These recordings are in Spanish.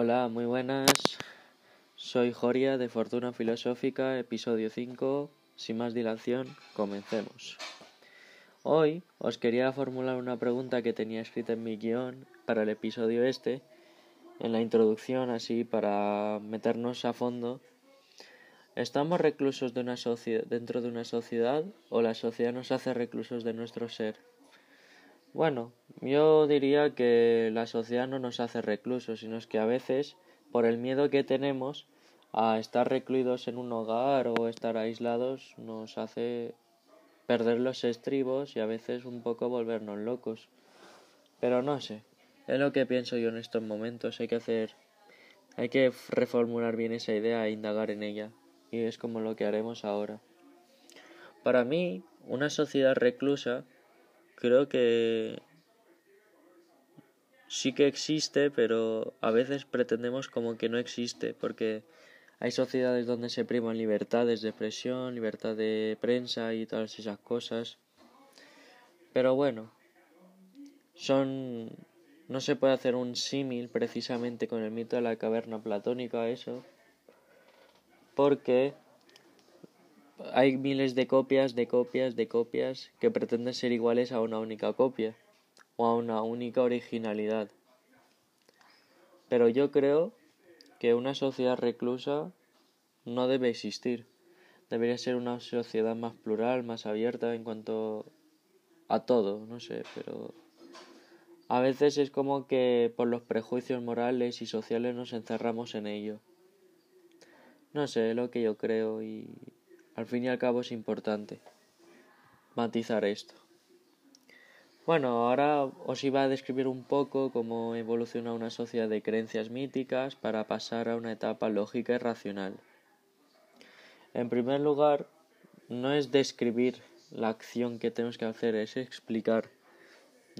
Hola, muy buenas. Soy Joria de Fortuna Filosófica, episodio 5. Sin más dilación, comencemos. Hoy os quería formular una pregunta que tenía escrita en mi guion para el episodio este, en la introducción, así para meternos a fondo. ¿Estamos reclusos de una dentro de una sociedad o la sociedad nos hace reclusos de nuestro ser? Bueno, yo diría que la sociedad no nos hace reclusos, sino que a veces, por el miedo que tenemos a estar recluidos en un hogar o estar aislados, nos hace perder los estribos y a veces un poco volvernos locos. Pero no sé, es lo que pienso yo en estos momentos, hay que hacer, hay que reformular bien esa idea e indagar en ella, y es como lo que haremos ahora. Para mí, una sociedad reclusa creo que sí que existe, pero a veces pretendemos como que no existe, porque hay sociedades donde se priman libertades de expresión, libertad de prensa y todas esas cosas. Pero bueno, son no se puede hacer un símil precisamente con el mito de la caverna platónica eso, porque hay miles de copias, de copias, de copias que pretenden ser iguales a una única copia o a una única originalidad. Pero yo creo que una sociedad reclusa no debe existir. Debería ser una sociedad más plural, más abierta en cuanto a todo, no sé, pero a veces es como que por los prejuicios morales y sociales nos encerramos en ello. No sé, lo que yo creo y al fin y al cabo es importante matizar esto. Bueno, ahora os iba a describir un poco cómo evoluciona una sociedad de creencias míticas para pasar a una etapa lógica y racional. En primer lugar, no es describir la acción que tenemos que hacer, es explicar.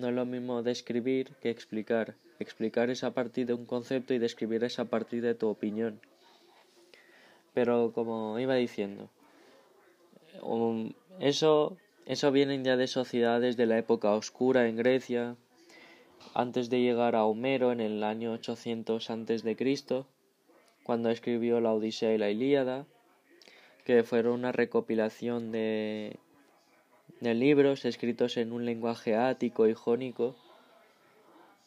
No es lo mismo describir que explicar. Explicar es a partir de un concepto y describir es a partir de tu opinión. Pero como iba diciendo, Eso, eso viene ya de sociedades de la época oscura en Grecia, antes de llegar a Homero en el año 800 antes de Cristo, cuando escribió la Odisea y la Ilíada, que fueron una recopilación de, de libros escritos en un lenguaje ático y jónico.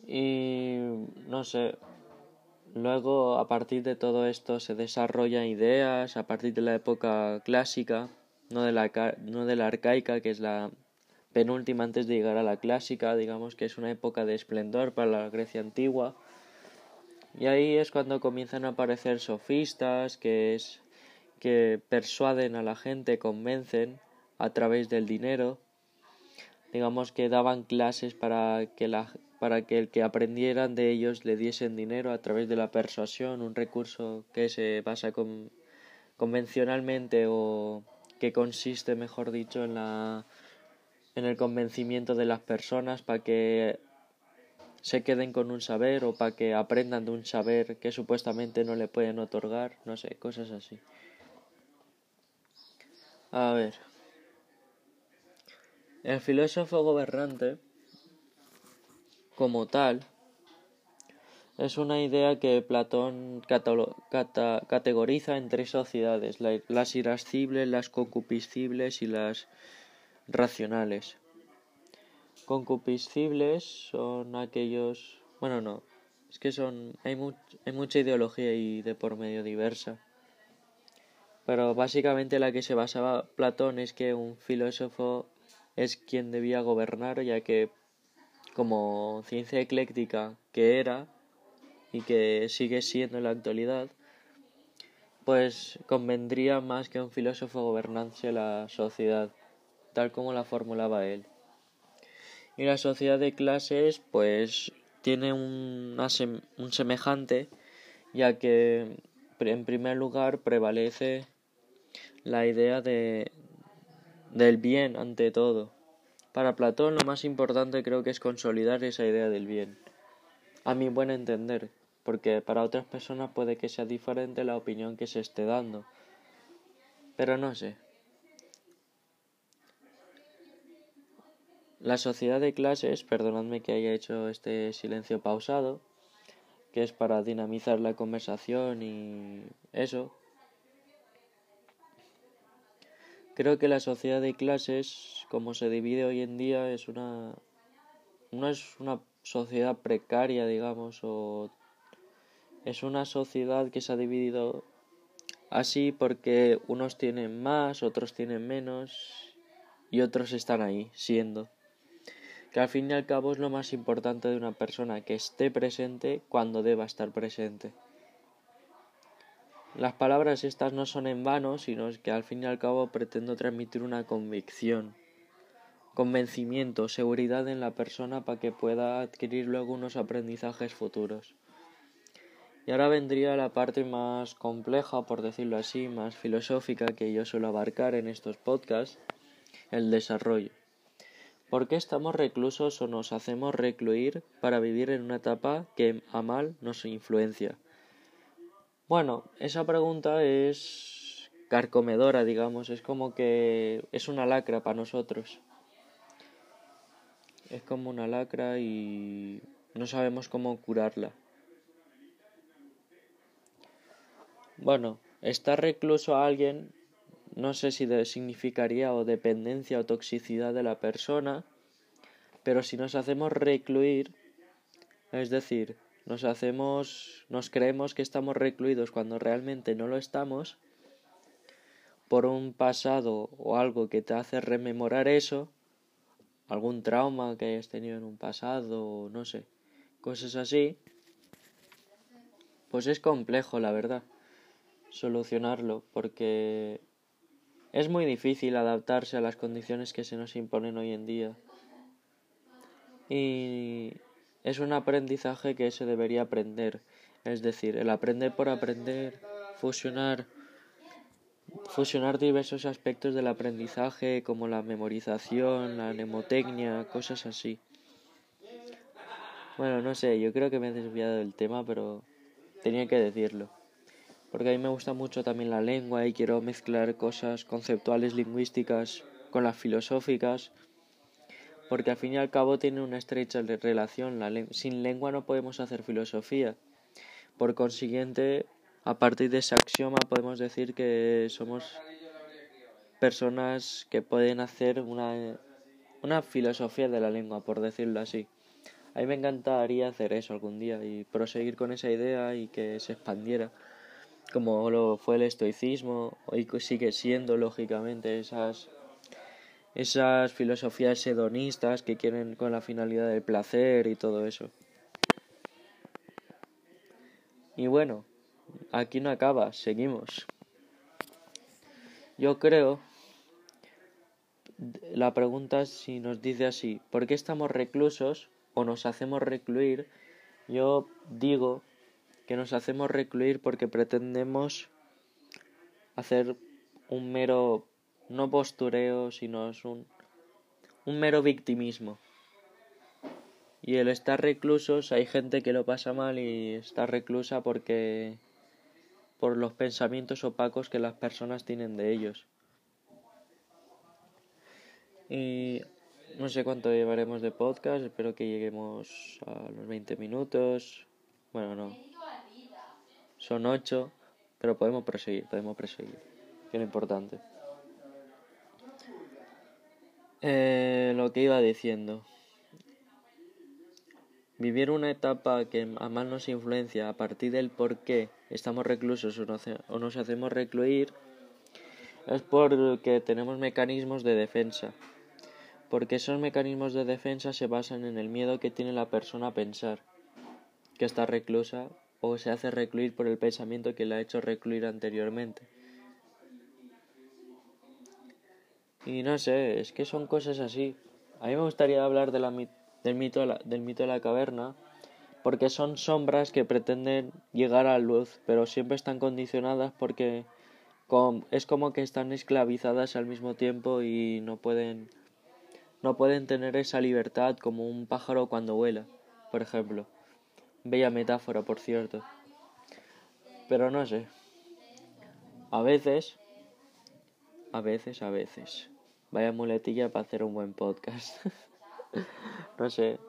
Y no sé, luego a partir de todo esto se desarrollan ideas, a partir de la época clásica, no de la, no de la arcaica, que es la penúltima antes de llegar a la clásica, digamos que es una época de esplendor para la Grecia antigua. Y ahí es cuando comienzan a aparecer sofistas que es que persuaden a la gente, convencen a través del dinero. Digamos que daban clases para que la para que el que aprendieran de ellos le diesen dinero a través de la persuasión, un recurso que se basa con, convencionalmente o que consiste, mejor dicho, en la en el convencimiento de las personas para que se queden con un saber o para que aprendan de un saber que supuestamente no le pueden otorgar, no sé, cosas así. A ver. El filósofo gobernante, como tal, es una idea que Platón categoriza en tres sociedades, las irascibles, las concupiscibles y las racionales. Concupiscibles son aquellos, bueno, no, es que son, hay, mucha ideología y de por medio diversa. Pero básicamente la que se basaba Platón es que un filósofo es quien debía gobernar, ya que como ciencia ecléctica que era, y que sigue siendo en la actualidad, pues convendría más que un filósofo gobernase la sociedad, tal como la formulaba él. Y la sociedad de clases, pues tiene un, un semejante, ya que en primer lugar prevalece la idea de, del bien ante todo. Para Platón lo más importante creo que es consolidar esa idea del bien, a mi buen entender, porque para otras personas puede que sea diferente la opinión que se esté dando. Pero no sé. La sociedad de clases, perdonadme que haya hecho este silencio pausado, que es para dinamizar la conversación y eso. Creo que la sociedad de clases, como se divide hoy en día, es una no es una sociedad precaria, digamos, o es una sociedad que se ha dividido así porque unos tienen más, otros tienen menos y otros están ahí, siendo. Que al fin y al cabo es lo más importante de una persona, que esté presente cuando deba estar presente. Las palabras estas no son en vano, sino que al fin y al cabo pretendo transmitir una convicción, convencimiento, seguridad en la persona para que pueda adquirir luego unos aprendizajes futuros. Y ahora vendría la parte más compleja, por decirlo así, más filosófica que yo suelo abarcar en estos podcasts, el desarrollo. ¿Por qué estamos reclusos o nos hacemos recluir para vivir en una etapa que a mal nos influencia? Bueno, esa pregunta es carcomedora, digamos, es como que es una lacra para nosotros. Es como una lacra y no sabemos cómo curarla. Bueno, estar recluso a alguien no sé si significaría o dependencia o toxicidad de la persona, pero si nos hacemos recluir, es decir, nos hacemos, nos creemos que estamos recluidos cuando realmente no lo estamos, por un pasado o algo que te hace rememorar eso, algún trauma que hayas tenido en un pasado, no sé, cosas así, pues es complejo, la verdad solucionarlo porque es muy difícil adaptarse a las condiciones que se nos imponen hoy en día. Y es un aprendizaje que se debería aprender. Es decir, el aprender por aprender, fusionar, fusionar diversos aspectos del aprendizaje como la memorización, la mnemotecnia, cosas así. Bueno, no sé, yo creo que me he desviado del tema, pero tenía que decirlo porque a mí me gusta mucho también la lengua y quiero mezclar cosas conceptuales lingüísticas con las filosóficas, porque al fin y al cabo tiene una estrecha relación. La sin lengua no podemos hacer filosofía. Por consiguiente, a partir de ese axioma podemos decir que somos personas que pueden hacer una, una filosofía de la lengua, por decirlo así. A mí me encantaría hacer eso algún día y proseguir con esa idea y que se expandiera como lo fue el estoicismo y sigue siendo lógicamente esas esas filosofías hedonistas que quieren con la finalidad del placer y todo eso. Y bueno, aquí no acaba, seguimos. Yo creo, la pregunta si nos dice así, ¿por qué estamos reclusos o nos hacemos recluir? Yo digo que nos hacemos recluir porque pretendemos hacer un mero, no postureo, sino es un, un mero victimismo. Y el estar reclusos, hay gente que lo pasa mal y está reclusa porque por los pensamientos opacos que las personas tienen de ellos. Y no sé cuánto llevaremos de podcast, espero que lleguemos a los 20 minutos. Bueno, no, son ocho, pero podemos proseguir, podemos proseguir. Que es lo importante. Eh, lo que iba diciendo. Vivir una etapa que a más nos influencia a partir del por qué estamos reclusos o nos hacemos recluir es porque tenemos mecanismos de defensa. Porque esos mecanismos de defensa se basan en el miedo que tiene la persona a pensar que está reclusa o se hace recluir por el pensamiento que le ha hecho recluir anteriormente. Y no sé, es que son cosas así. A mí me gustaría hablar de la, del, mito de la, del mito de la caverna, porque son sombras que pretenden llegar a la luz, pero siempre están condicionadas porque es como que están esclavizadas al mismo tiempo y no pueden no pueden tener esa libertad como un pájaro cuando vuela, por ejemplo. Bella metáfora, por cierto. Pero no sé. A veces, a veces, a veces. Vaya muletilla para hacer un buen podcast. no sé.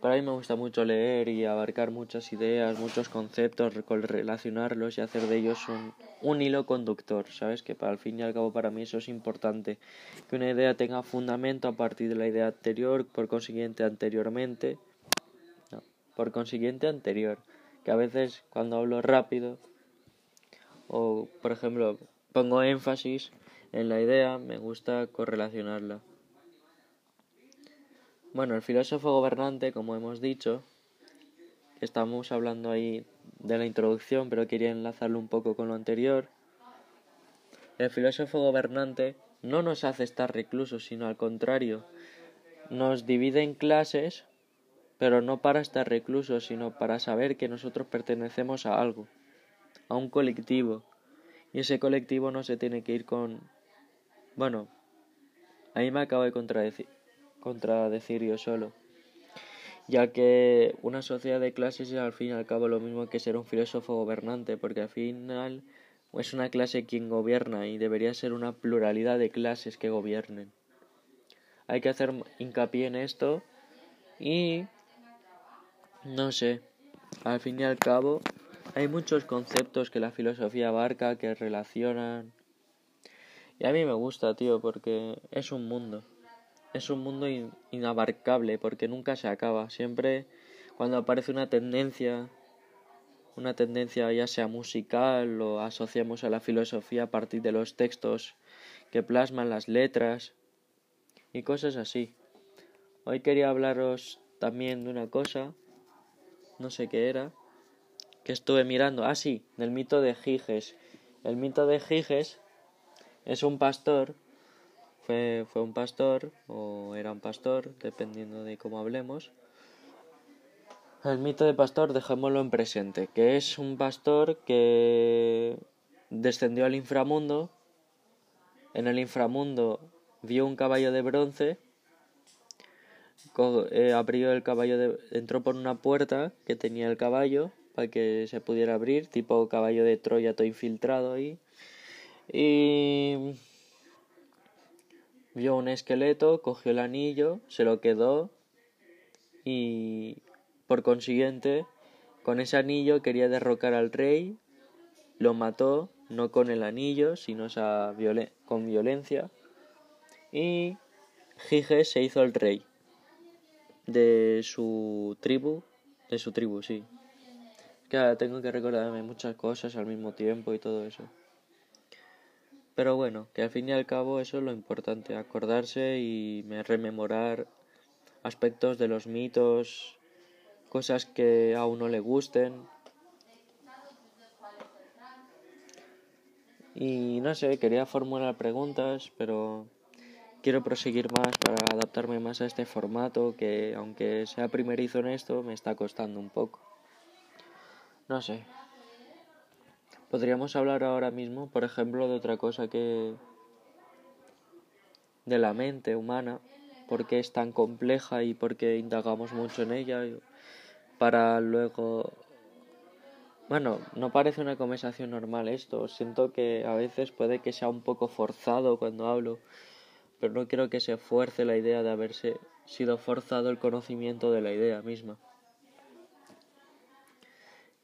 Pero a mí me gusta mucho leer y abarcar muchas ideas, muchos conceptos, relacionarlos y hacer de ellos un, un hilo conductor, ¿sabes? Que para al fin y al cabo para mí eso es importante. Que una idea tenga fundamento a partir de la idea anterior, por consiguiente anteriormente. Por consiguiente anterior. Que a veces cuando hablo rápido o por ejemplo pongo énfasis en la idea, me gusta correlacionarla. Bueno, el filósofo gobernante, como hemos dicho, estamos hablando ahí de la introducción, pero quería enlazarlo un poco con lo anterior. El filósofo gobernante no nos hace estar reclusos, sino al contrario, nos divide en clases, pero no para estar reclusos, sino para saber que nosotros pertenecemos a algo, a un colectivo, y ese colectivo no se tiene que ir con... Bueno, ahí me acabo de contradecir contradecir yo solo, ya que una sociedad de clases es al fin y al cabo lo mismo que ser un filósofo gobernante, porque al final es una clase quien gobierna y debería ser una pluralidad de clases que gobiernen. Hay que hacer hincapié en esto y no sé, al fin y al cabo hay muchos conceptos que la filosofía abarca, que relacionan. Y a mí me gusta, tío, porque es un mundo es un mundo inabarcable porque nunca se acaba. Siempre cuando aparece una tendencia, una tendencia ya sea musical, lo asociamos a la filosofía a partir de los textos que plasman las letras y cosas así. Hoy quería hablaros también de una cosa, no sé qué era, que estuve mirando. Ah, sí, del mito de Giges. El mito de Giges es un pastor fue, fue un pastor o era un pastor, dependiendo de cómo hablemos. El mito de pastor, dejémoslo en presente, que es un pastor que descendió al inframundo. En el inframundo vio un caballo de bronce, abrió el caballo, de, entró por una puerta que tenía el caballo para que se pudiera abrir, tipo caballo de Troya todo infiltrado ahí. Y Vio un esqueleto, cogió el anillo, se lo quedó y por consiguiente con ese anillo quería derrocar al rey, lo mató, no con el anillo, sino con violencia y Giges se hizo el rey de su tribu, de su tribu, sí. Que tengo que recordarme muchas cosas al mismo tiempo y todo eso. Pero bueno, que al fin y al cabo eso es lo importante, acordarse y rememorar aspectos de los mitos, cosas que a uno le gusten. Y no sé, quería formular preguntas, pero quiero proseguir más para adaptarme más a este formato que aunque sea primerizo en esto, me está costando un poco. No sé, Podríamos hablar ahora mismo, por ejemplo, de otra cosa que... de la mente humana, porque es tan compleja y porque indagamos mucho en ella, para luego... Bueno, no parece una conversación normal esto, siento que a veces puede que sea un poco forzado cuando hablo, pero no quiero que se fuerce la idea de haberse sido forzado el conocimiento de la idea misma.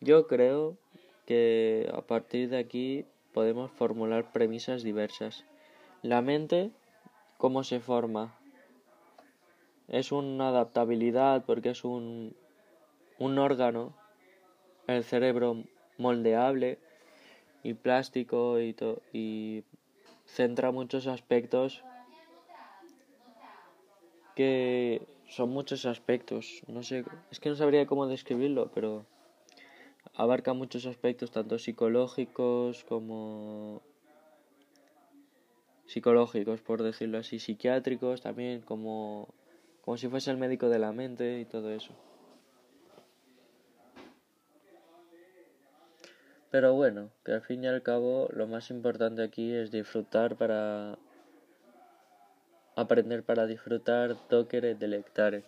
Yo creo que a partir de aquí podemos formular premisas diversas. La mente, ¿cómo se forma? Es una adaptabilidad porque es un, un órgano, el cerebro moldeable y plástico y, y centra muchos aspectos que son muchos aspectos. No sé, es que no sabría cómo describirlo, pero abarca muchos aspectos, tanto psicológicos como psicológicos, por decirlo así, psiquiátricos también, como, como si fuese el médico de la mente y todo eso. Pero bueno, que al fin y al cabo lo más importante aquí es disfrutar para aprender para disfrutar, toquere delectare.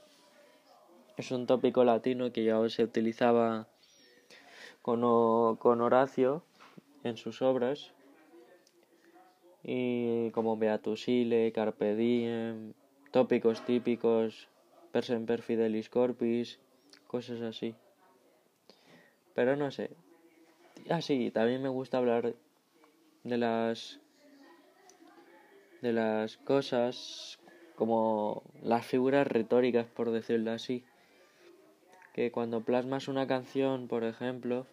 Es un tópico latino que ya se utilizaba con, Horacio en sus obras y como Beatus Ile, Carpe Diem, tópicos típicos, per semper fidelis corpis, cosas así. Pero no sé. Ah, sí, también me gusta hablar de las de las cosas como las figuras retóricas, por decirlo así. Que cuando plasmas una canción, por ejemplo,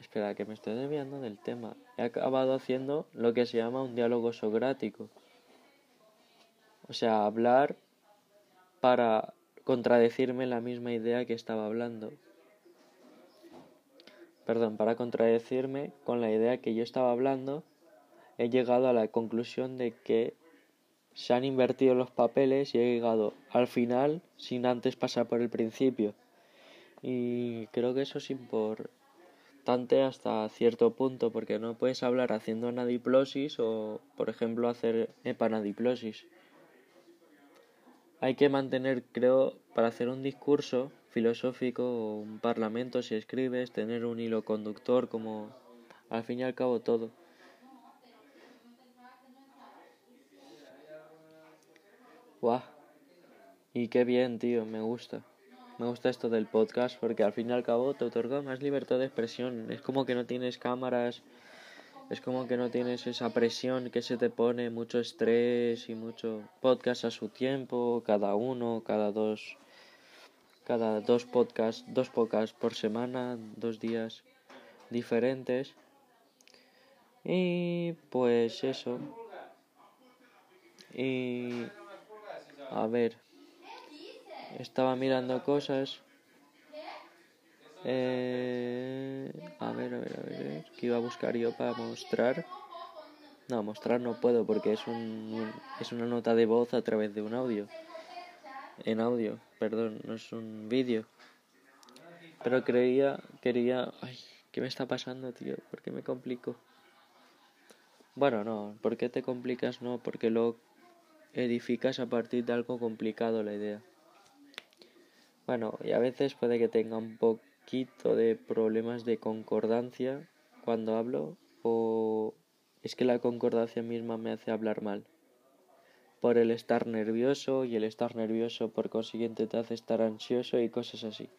espera, que me estoy desviando del tema. He acabado haciendo lo que se llama un diálogo socrático. O sea, hablar para contradecirme la misma idea que estaba hablando. Perdón, para contradecirme con la idea que yo estaba hablando, he llegado a la conclusión de que se han invertido los papeles y he llegado al final sin antes pasar por el principio. Y creo que eso es importante hasta cierto punto, porque no puedes hablar haciendo anadiplosis o, por ejemplo, hacer epanadiplosis. Hay que mantener, creo, para hacer un discurso filosófico o un parlamento, si escribes, tener un hilo conductor, como al fin y al cabo todo. Y qué bien, tío, me gusta. Me gusta esto del podcast porque al fin y al cabo te otorga más libertad de expresión. Es como que no tienes cámaras, es como que no tienes esa presión que se te pone, mucho estrés y mucho podcast a su tiempo, cada uno, cada dos, cada dos podcasts, dos podcasts por semana, dos días diferentes. Y pues eso. Y a ver. Estaba mirando cosas. Eh, a ver, a ver, a ver. ¿Qué iba a buscar yo para mostrar? No, mostrar no puedo porque es, un, es una nota de voz a través de un audio. En audio, perdón, no es un vídeo. Pero creía, quería... Ay, ¿qué me está pasando, tío? ¿Por qué me complico? Bueno, no, ¿por qué te complicas? No, porque lo edificas a partir de algo complicado la idea. Bueno, y a veces puede que tenga un poquito de problemas de concordancia cuando hablo o es que la concordancia misma me hace hablar mal. Por el estar nervioso y el estar nervioso por consiguiente te hace estar ansioso y cosas así.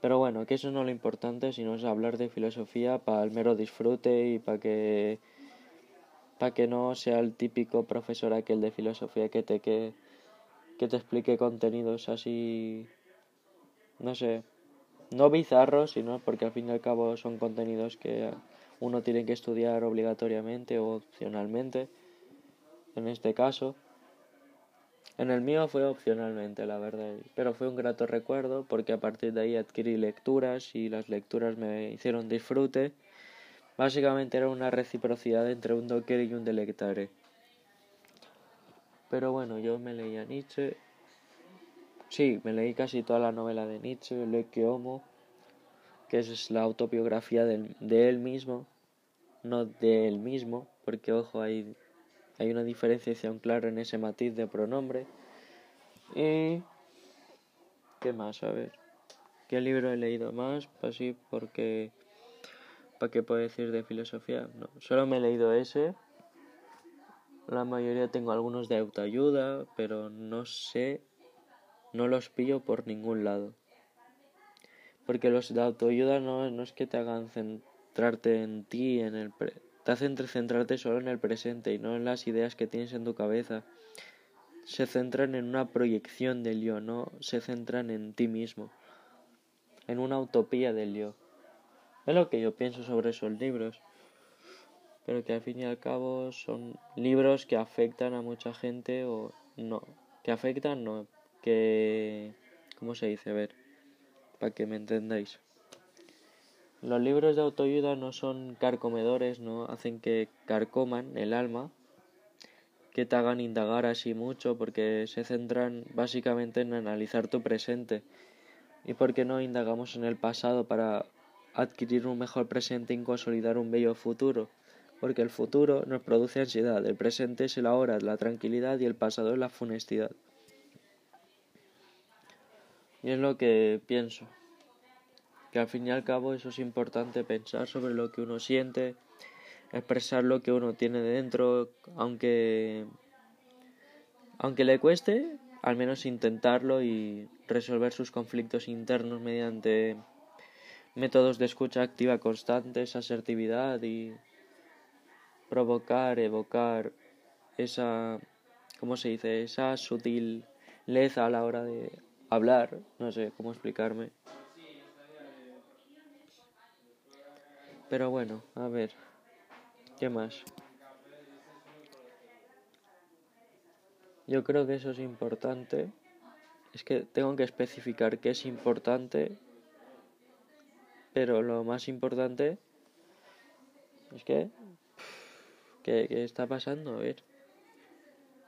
Pero bueno, que eso no es lo importante, sino es hablar de filosofía para el mero disfrute y para que para que no sea el típico profesor aquel de filosofía que te que, que te explique contenidos así no sé no bizarros sino porque al fin y al cabo son contenidos que uno tiene que estudiar obligatoriamente o opcionalmente. En este caso en el mío fue opcionalmente la verdad pero fue un grato recuerdo porque a partir de ahí adquirí lecturas y las lecturas me hicieron disfrute Básicamente era una reciprocidad entre un docker y un delectare. Pero bueno, yo me leía Nietzsche. Sí, me leí casi toda la novela de Nietzsche, Le Homo, que es la autobiografía de, de, él mismo, no de él mismo, porque ojo, hay, hay una diferenciación clara en ese matiz de pronombre. Y... ¿Qué más? A ver. ¿Qué libro he leído más? Pues sí, porque ¿Para qué puedo decir de filosofía? No, solo me he leído ese. La mayoría tengo algunos de autoayuda, pero no sé, no los pillo por ningún lado. Porque los de autoayuda no, no es que te hagan centrarte en ti, en el te hacen centrarte solo en el presente y no en las ideas que tienes en tu cabeza. Se centran en una proyección del yo, no se centran en ti mismo, en una utopía del yo. Es lo que yo pienso sobre esos libros. Pero que al fin y al cabo son libros que afectan a mucha gente o no. Que afectan, no. Que... ¿Cómo se dice? A ver. Para que me entendáis. Los libros de autoayuda no son carcomedores, no hacen que carcoman el alma, que te hagan indagar así mucho, porque se centran básicamente en analizar tu presente. ¿Y por qué no indagamos en el pasado para adquirir un mejor presente y consolidar un bello futuro, porque el futuro nos produce ansiedad, el presente es el ahora, la tranquilidad y el pasado es la funestidad. Y es lo que pienso, que al fin y al cabo eso es importante pensar sobre lo que uno siente, expresar lo que uno tiene dentro, aunque aunque le cueste, al menos intentarlo y resolver sus conflictos internos mediante métodos de escucha activa constantes, asertividad y provocar, evocar esa, ¿cómo se dice? Esa sutileza a la hora de hablar, no sé cómo explicarme. Pero bueno, a ver, ¿qué más? Yo creo que eso es importante. Es que tengo que especificar qué es importante. Pero lo más importante es que... ¿Qué, qué está pasando? A ver.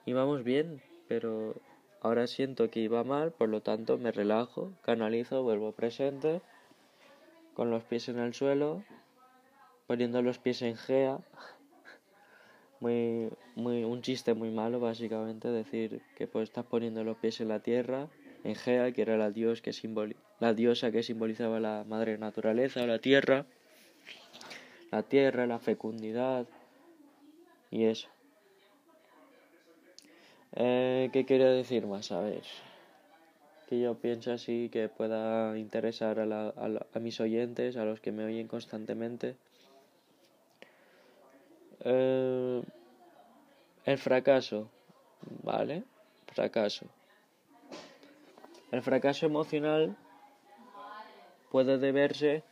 Íbamos bien, pero ahora siento que iba mal, por lo tanto me relajo, canalizo, vuelvo presente, con los pies en el suelo, poniendo los pies en gea muy, muy, un chiste muy malo, básicamente, decir que pues estás poniendo los pies en la tierra, en Gea, que era la, dios que la diosa que simbolizaba la madre naturaleza, la tierra, la tierra, la fecundidad y eso. Eh, ¿Qué quiero decir más? A ver, que yo pienso así que pueda interesar a, la, a mis oyentes, a los que me oyen constantemente. Eh, el fracaso, ¿vale? Fracaso. El fracaso emocional puede deberse...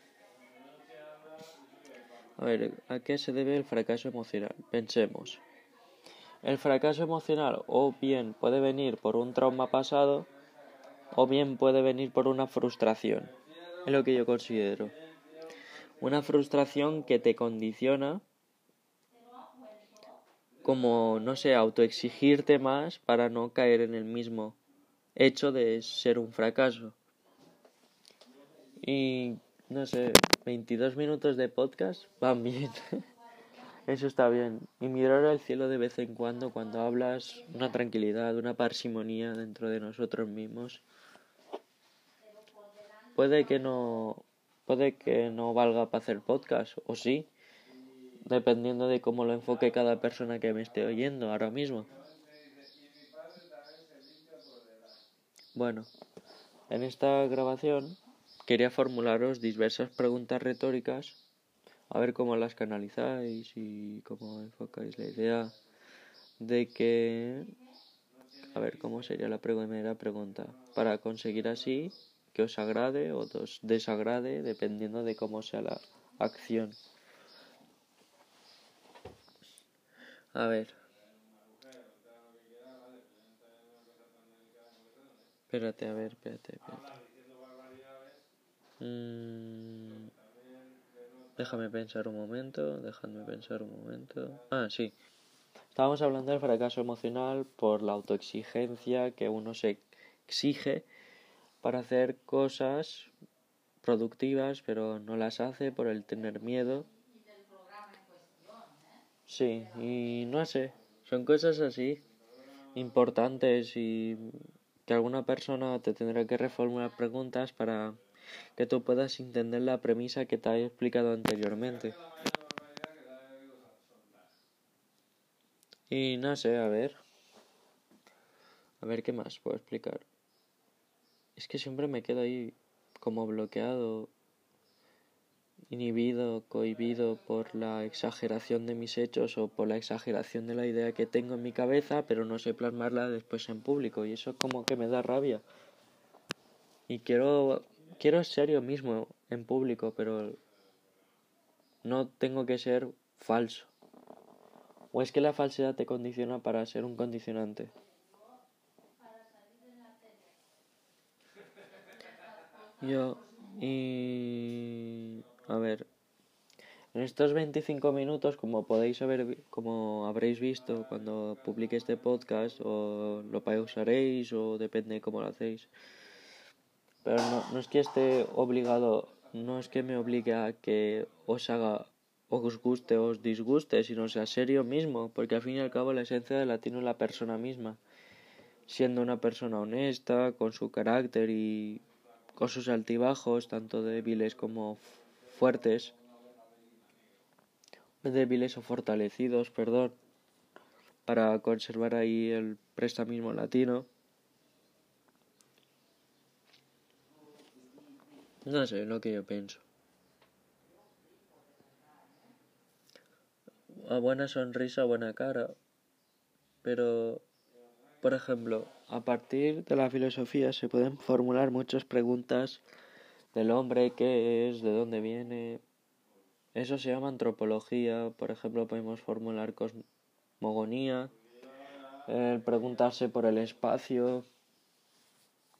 A ver, ¿a qué se debe el fracaso emocional? Pensemos. El fracaso emocional o bien puede venir por un trauma pasado o bien puede venir por una frustración. Es lo que yo considero. Una frustración que te condiciona como, no sé, autoexigirte más para no caer en el mismo hecho de ser un fracaso. Y, no sé, 22 minutos de podcast van bien. Eso está bien. Y mirar al cielo de vez en cuando cuando hablas una tranquilidad, una parsimonía dentro de nosotros mismos. Puede que no puede que no valga para hacer podcast o sí, dependiendo de cómo lo enfoque cada persona que me esté oyendo ahora mismo. Bueno, en esta grabación quería formularos diversas preguntas retóricas, a ver cómo las canalizáis y cómo enfocáis la idea de que... A ver, ¿cómo sería la primera pregunta? Para conseguir así que os agrade o os desagrade dependiendo de cómo sea la acción. A ver. Espérate, a ver, espérate, espérate. Mm, déjame pensar un momento, déjame pensar un momento. Ah, sí. Estábamos hablando del fracaso emocional por la autoexigencia que uno se exige para hacer cosas productivas, pero no las hace por el tener miedo Sí, y no sé, son cosas así importantes y que alguna persona te tendrá que reformular preguntas para que tú puedas entender la premisa que te he explicado anteriormente. Y no sé, a ver. A ver qué más puedo explicar. Es que siempre me quedo ahí como bloqueado inhibido, cohibido por la exageración de mis hechos o por la exageración de la idea que tengo en mi cabeza, pero no sé plasmarla después en público y eso como que me da rabia. Y quiero quiero ser yo mismo en público, pero no tengo que ser falso. ¿O es que la falsedad te condiciona para ser un condicionante? Yo y a ver, en estos 25 minutos, como podéis haber, como habréis visto cuando publique este podcast, o lo pausaréis, o depende cómo lo hacéis. Pero no, no es que esté obligado, no es que me obligue a que os haga, os guste o os disguste, sino sea serio mismo, porque al fin y al cabo la esencia de la tiene la persona misma. Siendo una persona honesta, con su carácter y con sus altibajos, tanto débiles como fuertes, débiles o fortalecidos, perdón, para conservar ahí el prestamismo latino. No sé, lo que yo pienso. A buena sonrisa, buena cara. Pero, por ejemplo, a partir de la filosofía se pueden formular muchas preguntas del hombre, qué es, de dónde viene. Eso se llama antropología. Por ejemplo, podemos formular cosmogonía, el preguntarse por el espacio,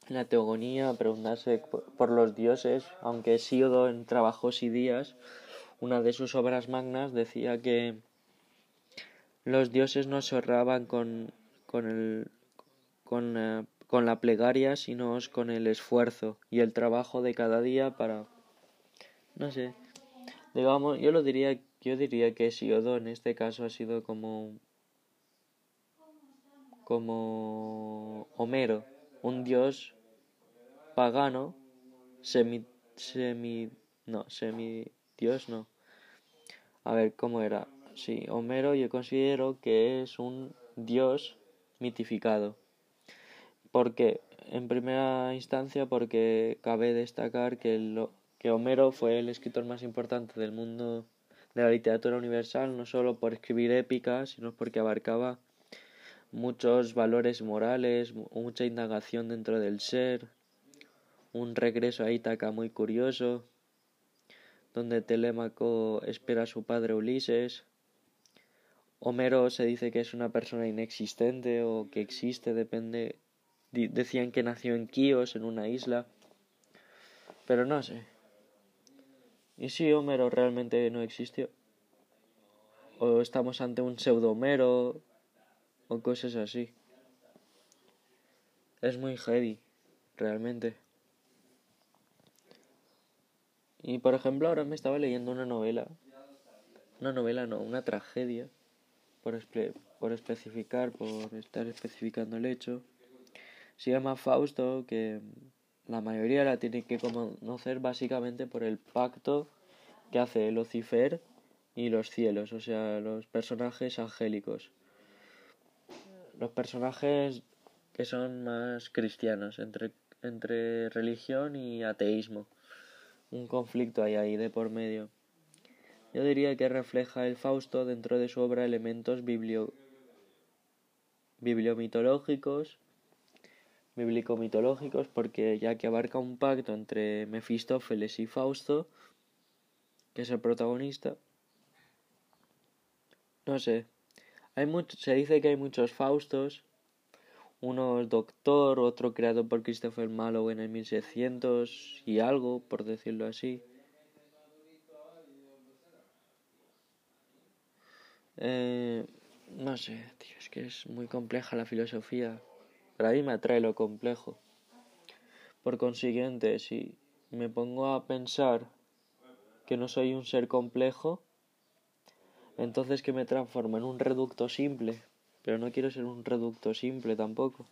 la teogonía, preguntarse por los dioses, aunque Síodo en Trabajos y Días, una de sus obras magnas, decía que los dioses no se ahorraban con, con, el, con, eh, con la plegaria, sino con el esfuerzo y el trabajo de cada día para, no sé, digamos, yo lo diría, yo diría que Siodo en este caso ha sido como, como Homero, un dios pagano, semi, semi, no, semi, dios no. A ver, ¿cómo era? Sí, Homero yo considero que es un dios mitificado. ¿Por qué? En primera instancia porque cabe destacar que, que Homero fue el escritor más importante del mundo de la literatura universal, no solo por escribir épicas, sino porque abarcaba muchos valores morales, mucha indagación dentro del ser, un regreso a Ítaca muy curioso, donde Telémaco espera a su padre Ulises, Homero se dice que es una persona inexistente o que existe, depende. Decían que nació en Quíos, en una isla. Pero no sé. ¿Y si Homero realmente no existió? ¿O estamos ante un pseudo Homero? O cosas así. Es muy heavy, realmente. Y por ejemplo, ahora me estaba leyendo una novela. Una novela, no, una tragedia por, por especificar, por estar especificando el hecho. Se llama Fausto, que la mayoría la tiene que conocer básicamente por el pacto que hace Lucifer y los cielos, o sea, los personajes angélicos. Los personajes que son más cristianos, entre, entre religión y ateísmo. Un conflicto hay ahí de por medio. Yo diría que refleja el Fausto dentro de su obra elementos biblio, bibliomitológicos, porque ya que abarca un pacto entre Mefistófeles y Fausto, que es el protagonista, no sé, hay mucho, se dice que hay muchos Faustos, uno es doctor, otro creado por Christopher Marlowe en el 1600 y algo, por decirlo así. Eh, no sé, tío, es que es muy compleja la filosofía. Pero a mí me atrae lo complejo. Por consiguiente, si me pongo a pensar que no soy un ser complejo, entonces que me transformo en un reducto simple. Pero no quiero ser un reducto simple tampoco.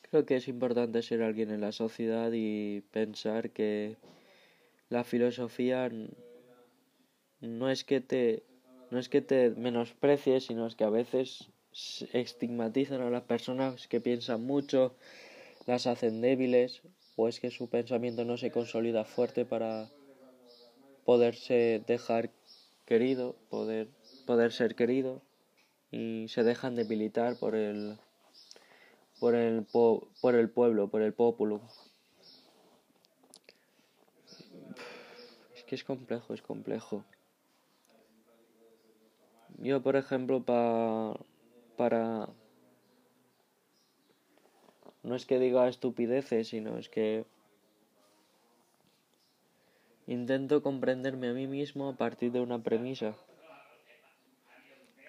Creo que es importante ser alguien en la sociedad y pensar que la filosofía no es que te no es que te menosprecies, sino es que a veces estigmatizan a las personas que piensan mucho, las hacen débiles, o es que su pensamiento no se consolida fuerte para poderse dejar querido, poder, poder ser querido, y se dejan debilitar por el por el por el pueblo, por el populum. Es que es complejo, es complejo. Yo, por ejemplo, pa, para... No es que diga estupideces, sino es que intento comprenderme a mí mismo a partir de una premisa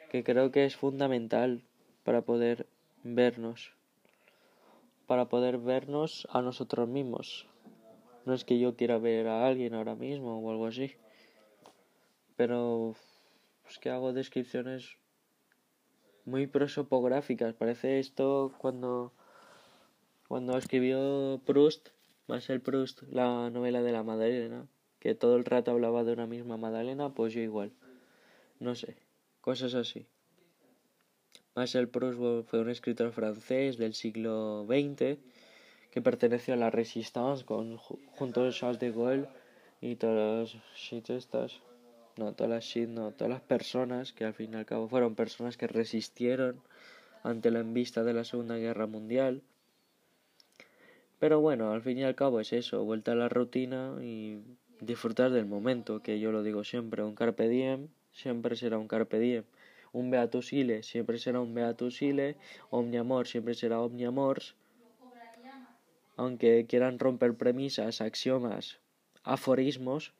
que creo que es fundamental para poder vernos, para poder vernos a nosotros mismos. No es que yo quiera ver a alguien ahora mismo o algo así, pero pues que hago descripciones muy prosopográficas. Parece esto cuando, cuando escribió Proust, Marcel Proust, la novela de la Madalena, que todo el rato hablaba de una misma Madalena, pues yo igual. No sé, cosas así. Marcel Proust fue un escritor francés del siglo XX que perteneció a la Resistance junto a Charles de Gaulle y todas las shit estas. No, todas las shit, no, todas las personas que al fin y al cabo fueron personas que resistieron ante la envista de la Segunda Guerra Mundial. Pero bueno, al fin y al cabo es eso, vuelta a la rutina y disfrutar del momento, que yo lo digo siempre, un carpe diem siempre será un carpe diem, un beatus ile siempre será un beatus ile, omni amor siempre será omni amors, aunque quieran romper premisas, axiomas, aforismos,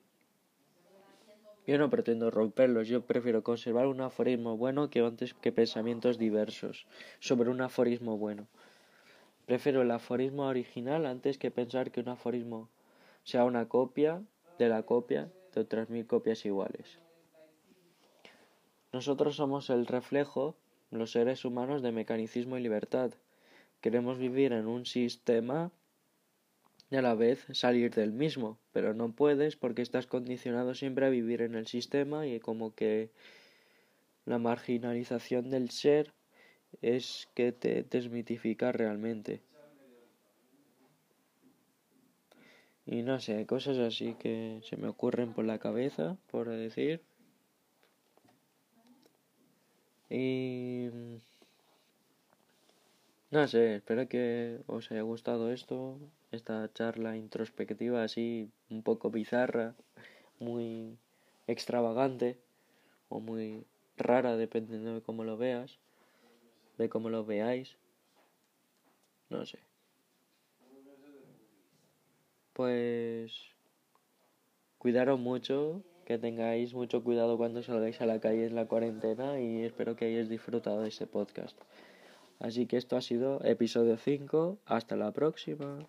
yo no pretendo romperlos, yo prefiero conservar un aforismo bueno que antes que pensamientos diversos sobre un aforismo bueno. Prefiero el aforismo original antes que pensar que un aforismo sea una copia de la copia de otras mil copias iguales. Nosotros somos el reflejo, los seres humanos, de mecanicismo y libertad. Queremos vivir en un sistema y a la vez salir del mismo, pero no puedes porque estás condicionado siempre a vivir en el sistema y como que la marginalización del ser es que te desmitifica realmente. Y no sé, cosas así que se me ocurren por la cabeza, por decir. Y... No sé, espero que os haya gustado esto, esta charla introspectiva así un poco bizarra, muy extravagante o muy rara dependiendo de cómo lo veas, de cómo lo veáis. No sé. Pues cuidaros mucho, que tengáis mucho cuidado cuando salgáis a la calle en la cuarentena y espero que hayáis disfrutado de este podcast. Así que esto ha sido episodio 5. Hasta la próxima.